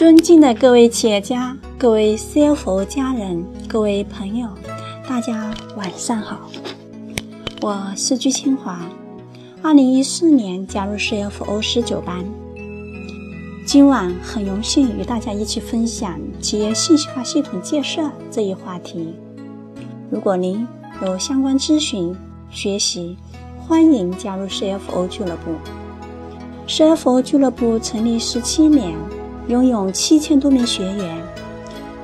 尊敬的各位企业家、各位 CFO 家人、各位朋友，大家晚上好。我是鞠清华，二零一四年加入 CFO 十九班。今晚很荣幸与大家一起分享企业信息化系统建设这一话题。如果您有相关咨询、学习，欢迎加入 CFO 俱乐部。CFO 俱乐部成立十七年。拥有七千多名学员，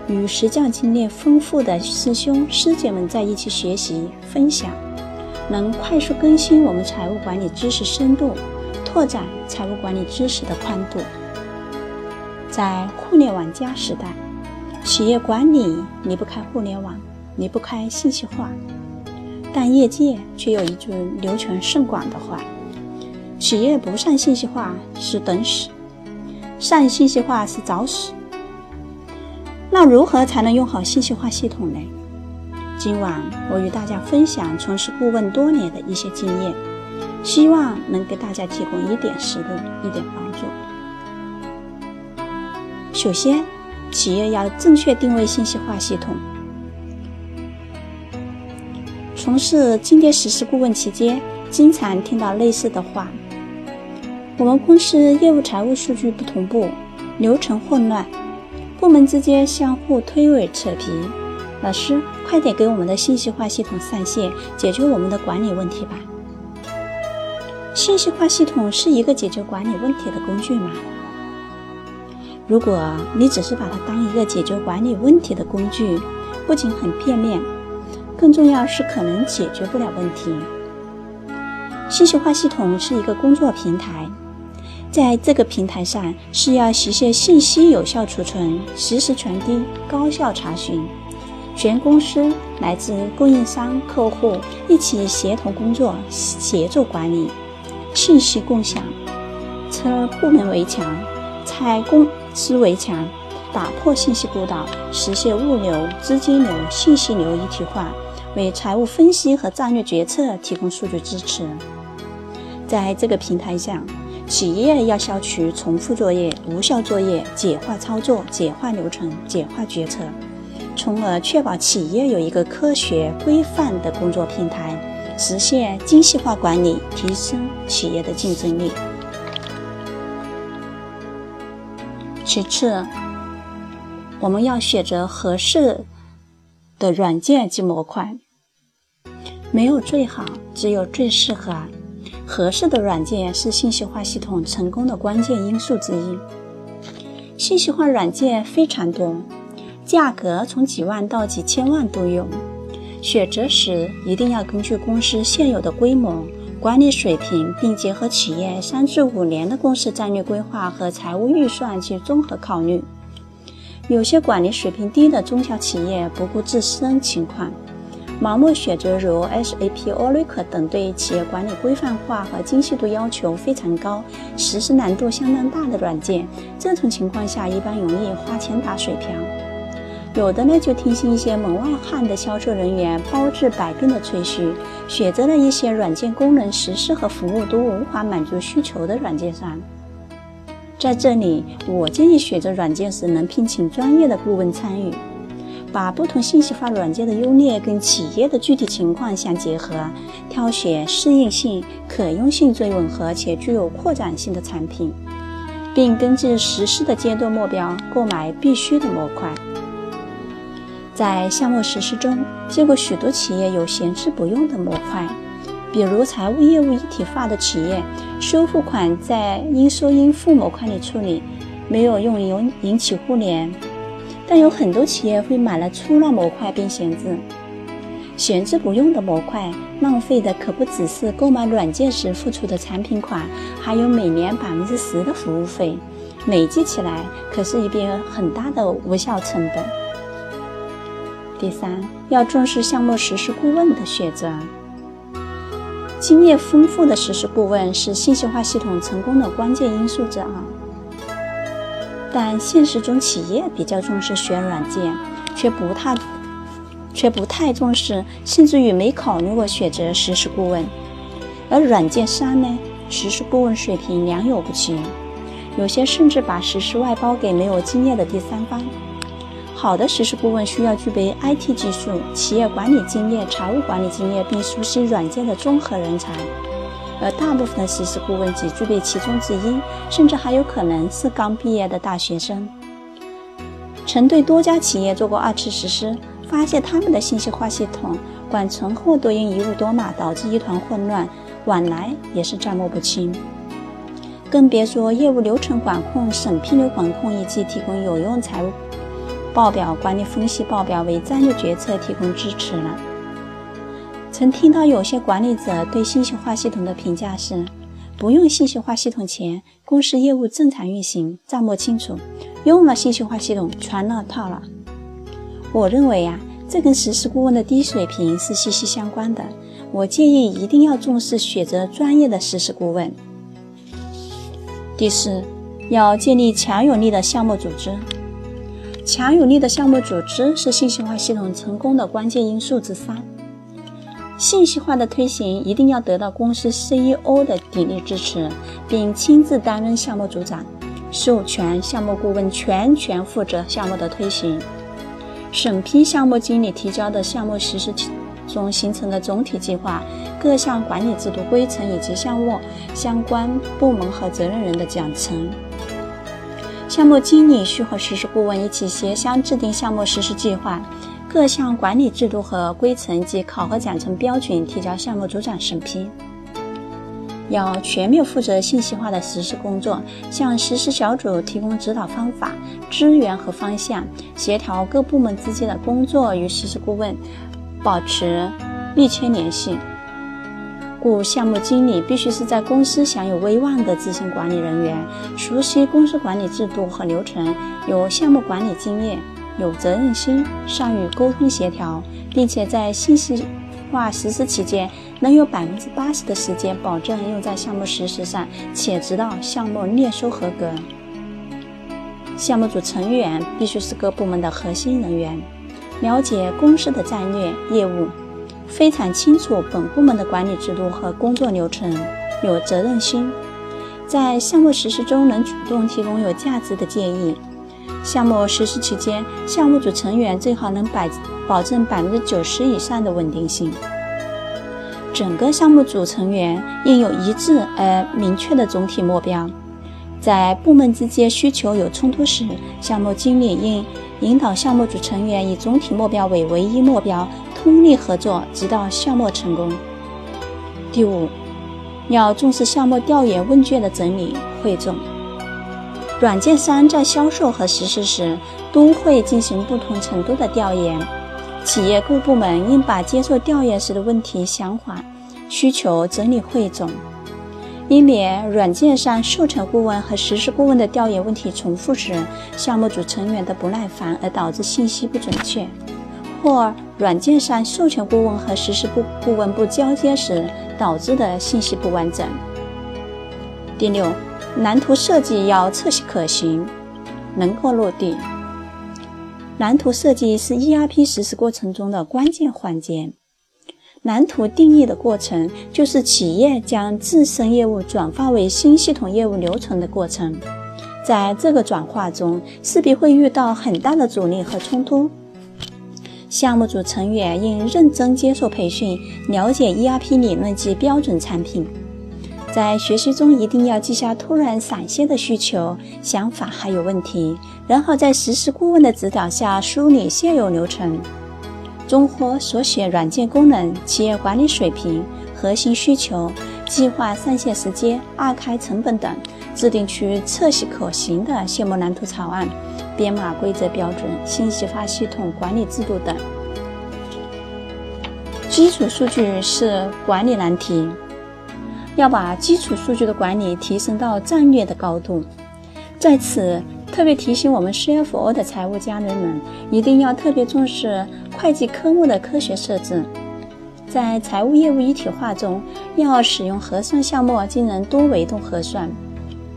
与实战经验丰富的师兄师姐们在一起学习分享，能快速更新我们财务管理知识深度，拓展财务管理知识的宽度。在互联网加时代，企业管理离不开互联网，离不开信息化，但业界却有一句流传甚广的话：企业不上信息化是等死。上信息化是找死。那如何才能用好信息化系统呢？今晚我与大家分享从事顾问多年的一些经验，希望能给大家提供一点思路、一点帮助。首先，企业要正确定位信息化系统。从事经典实施顾问期间，经常听到类似的话。我们公司业务财务数据不同步，流程混乱，部门之间相互推诿扯皮。老师，快点给我们的信息化系统上线，解决我们的管理问题吧。信息化系统是一个解决管理问题的工具吗？如果你只是把它当一个解决管理问题的工具，不仅很片面，更重要是可能解决不了问题。信息化系统是一个工作平台。在这个平台上，是要实现信息有效储存、实时传递、高效查询，全公司乃至供应商、客户一起协同工作、协作管理，信息共享，拆部门围墙、拆公司围墙，打破信息孤岛，实现物流、资金流、信息流一体化，为财务分析和战略决策提供数据支持。在这个平台上。企业要消除重复作业、无效作业，简化操作、简化流程、简化决策，从而确保企业有一个科学规范的工作平台，实现精细化管理，提升企业的竞争力。其次，我们要选择合适的软件及模块，没有最好，只有最适合。合适的软件是信息化系统成功的关键因素之一。信息化软件非常多，价格从几万到几千万都有。选择时一定要根据公司现有的规模、管理水平，并结合企业三至五年的公司战略规划和财务预算去综合考虑。有些管理水平低的中小企业不顾自身情况。盲目选择如 SAP、Oracle 等对企业管理规范化和精细度要求非常高、实施难度相当大的软件，这种情况下一般容易花钱打水漂。有的呢就听信一些门外汉的销售人员包治百病的吹嘘，选择了一些软件功能、实施和服务都无法满足需求的软件商。在这里，我建议选择软件时能聘请专业的顾问参与。把不同信息化软件的优劣跟企业的具体情况相结合，挑选适应性、可用性最吻合且具有扩展性的产品，并根据实施的阶段目标购买必须的模块。在项目实施中，见过许多企业有闲置不用的模块，比如财务业务一体化的企业，收付款在应收应付模块里处理，没有用引引起互联。但有很多企业会买了粗乱模块并闲置，闲置不用的模块，浪费的可不只是购买软件时付出的产品款，还有每年百分之十的服务费，累计起来可是一笔很大的无效成本。第三，要重视项目实施顾问的选择，经验丰富的实施顾问是信息化系统成功的关键因素之二。但现实中，企业比较重视选软件，却不太却不太重视，甚至于没考虑过选择实施顾问。而软件商呢，实施顾问水平良莠不齐，有些甚至把实施外包给没有经验的第三方。好的实施顾问需要具备 IT 技术、企业管理经验、财务管理经验，并熟悉软件的综合人才。而大部分的实施顾问只具备其中之一，甚至还有可能是刚毕业的大学生。曾对多家企业做过二次实施，发现他们的信息化系统管存货都因一物多码导致一团混乱，往来也是账目不清。更别说业务流程管控、审批流管控以及提供有用财务报表管理分析报表为战略决策提供支持了。曾听到有些管理者对信息化系统的评价是：不用信息化系统前，公司业务正常运行，账目清楚；用了信息化系统，全乱套了。我认为呀，这跟实施顾问的低水平是息息相关的。我建议一定要重视选择专业的实施顾问。第四，要建立强有力的项目组织。强有力的项目组织是信息化系统成功的关键因素之三。信息化的推行一定要得到公司 CEO 的鼎力支持，并亲自担任项目组长，授权项目顾问全权负责项目的推行。审批项目经理提交的项目实施中形成的总体计划、各项管理制度规程以及项目相关部门和责任人的奖惩。项目经理需和实施顾问一起协商制定项目实施计划、各项管理制度和规程及考核奖惩标准，提交项目组长审批。要全面负责信息化的实施工作，向实施小组提供指导方法、资源和方向，协调各部门之间的工作，与实施顾问保持密切联系。故项目经理必须是在公司享有威望的资深管理人员，熟悉公司管理制度和流程，有项目管理经验，有责任心，善于沟通协调，并且在信息化实施期间。能有百分之八十的时间保证用在项目实施上，且直到项目验收合格。项目组成员必须是各部门的核心人员，了解公司的战略业务，非常清楚本部门的管理制度和工作流程，有责任心，在项目实施中能主动提供有价值的建议。项目实施期间，项目组成员最好能百保证百分之九十以上的稳定性。整个项目组成员应有一致而明确的总体目标。在部门之间需求有冲突时，项目经理应引导项目组成员以总体目标为唯一目标，通力合作，直到项目成功。第五，要重视项目调研问卷的整理汇总。软件商在销售和实施时都会进行不同程度的调研。企业各部门应把接受调研时的问题、想法、需求整理汇总，以免软件上授权顾问和实施顾问的调研问题重复时，项目组成员的不耐烦而导致信息不准确；或软件上授权顾问和实施顾顾问不交接时导致的信息不完整。第六，蓝图设计要彻底可行，能够落地。蓝图设计是 ERP 实施过程中的关键环节。蓝图定义的过程，就是企业将自身业务转化为新系统业务流程的过程。在这个转化中，势必会遇到很大的阻力和冲突。项目组成员应认真接受培训，了解 ERP 理论及标准产品。在学习中一定要记下突然闪现的需求、想法还有问题，然后在实施顾问的指导下梳理现有流程，综合所选软件功能、企业管理水平、核心需求、计划上线时间、二开成本等，制定出测试可行的项目蓝图草案，编码规则标准、信息化系统管理制度等。基础数据是管理难题。要把基础数据的管理提升到战略的高度，在此特别提醒我们 CFO 的财务家人们，一定要特别重视会计科目的科学设置。在财务业务一体化中，要使用核算项目进行多维度核算，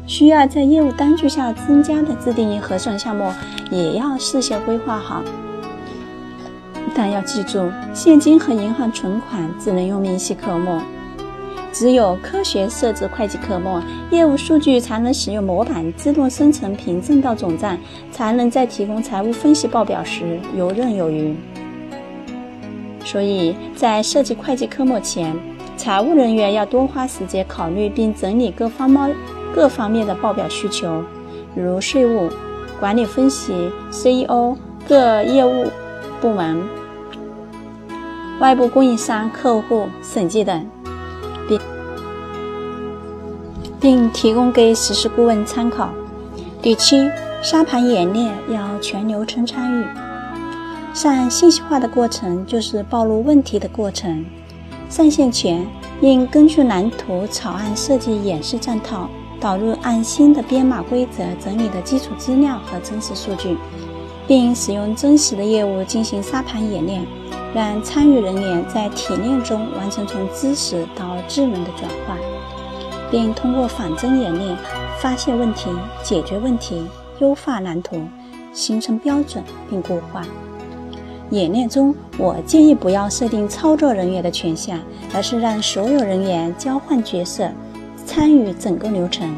需要在业务单据下增加的自定义核算项目，也要事先规划好。但要记住，现金和银行存款只能用明细科目。只有科学设置会计科目，业务数据才能使用模板自动生成凭证到总账，才能在提供财务分析报表时游刃有余。所以在设计会计科目前，财务人员要多花时间考虑并整理各方面各方面的报表需求，如税务、管理分析、CEO、各业务部门、外部供应商、客户审计等。并提供给实施顾问参考。第七，沙盘演练要全流程参与。上信息化的过程就是暴露问题的过程。上线前，应根据蓝图草案设计演示账套，导入按新的编码规则整理的基础资料和真实数据，并使用真实的业务进行沙盘演练，让参与人员在体验中完成从知识到智能的转换。并通过仿真演练发现问题、解决问题、优化蓝图、形成标准并固化。演练中，我建议不要设定操作人员的权限，而是让所有人员交换角色，参与整个流程。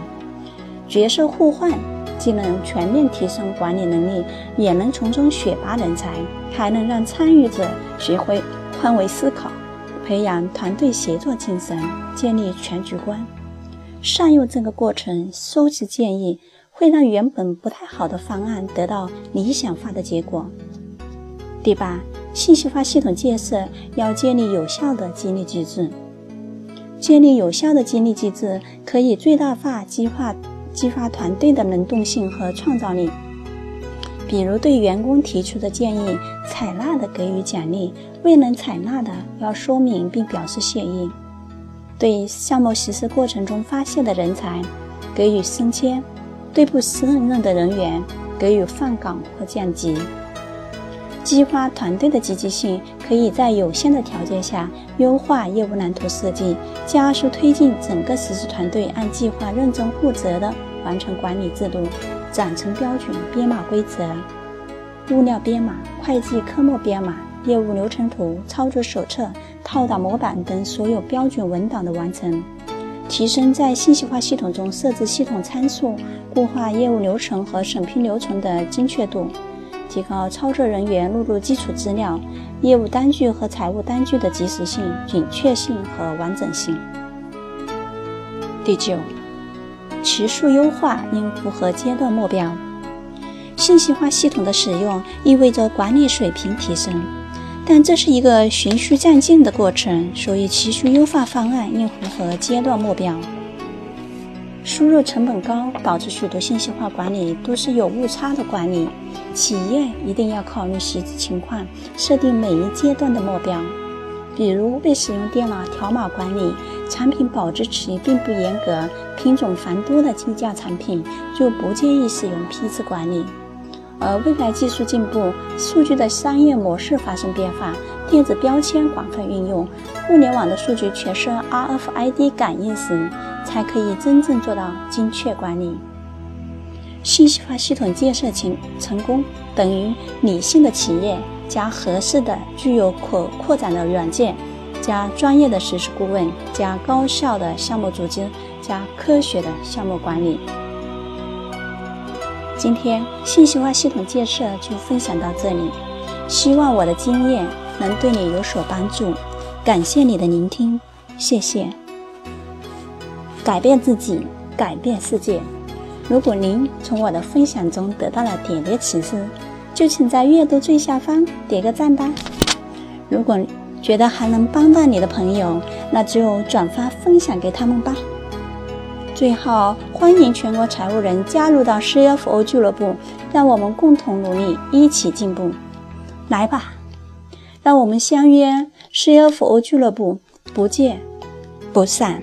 角色互换既能全面提升管理能力，也能从中选拔人才，还能让参与者学会换位思考，培养团队协作精神，建立全局观。善用这个过程收集建议，会让原本不太好的方案得到理想化的结果。第八，信息化系统建设要建立有效的激励机制。建立有效的激励机制，可以最大化激化激发团队的能动性和创造力。比如，对员工提出的建议采纳的给予奖励，未能采纳的要说明并表示谢意。对项目实施过程中发现的人才给予升迁，对不胜任的人员给予放岗或降级。激发团队的积极性，可以在有限的条件下优化业务蓝图设计，加速推进整个实施团队按计划认真负责的完成管理制度、章程标准、编码规则、物料编码、会计科目编码。业务流程图、操作手册、套打模板等所有标准文档的完成，提升在信息化系统中设置系统参数、固化业务流程和审批流程的精确度，提高操作人员录入基础资料、业务单据和财务单据的及时性、准确性和完整性。第九，持续优化应符合阶段目标。信息化系统的使用意味着管理水平提升。但这是一个循序渐进的过程，所以持续优化方案应符合阶段目标。输入成本高，导致许多信息化管理都是有误差的管理。企业一定要考虑实际情况，设定每一阶段的目标。比如，未使用电脑条码管理，产品保质期并不严格，品种繁多的低价产品就不建议使用批次管理。而未来技术进步，数据的商业模式发生变化，电子标签广泛运用，互联网的数据全是 RFID 感应时，才可以真正做到精确管理。信息化系统建设成成功，等于理性的企业加合适的、具有可扩展的软件，加专业的实施顾问，加高效的项目组织，加科学的项目管理。今天信息化系统建设就分享到这里，希望我的经验能对你有所帮助。感谢你的聆听，谢谢。改变自己，改变世界。如果您从我的分享中得到了点点启示，就请在阅读最下方点个赞吧。如果觉得还能帮到你的朋友，那就转发分享给他们吧。最后，欢迎全国财务人加入到 CFO 俱乐部，让我们共同努力，一起进步。来吧，让我们相约 CFO 俱乐部，不见不散。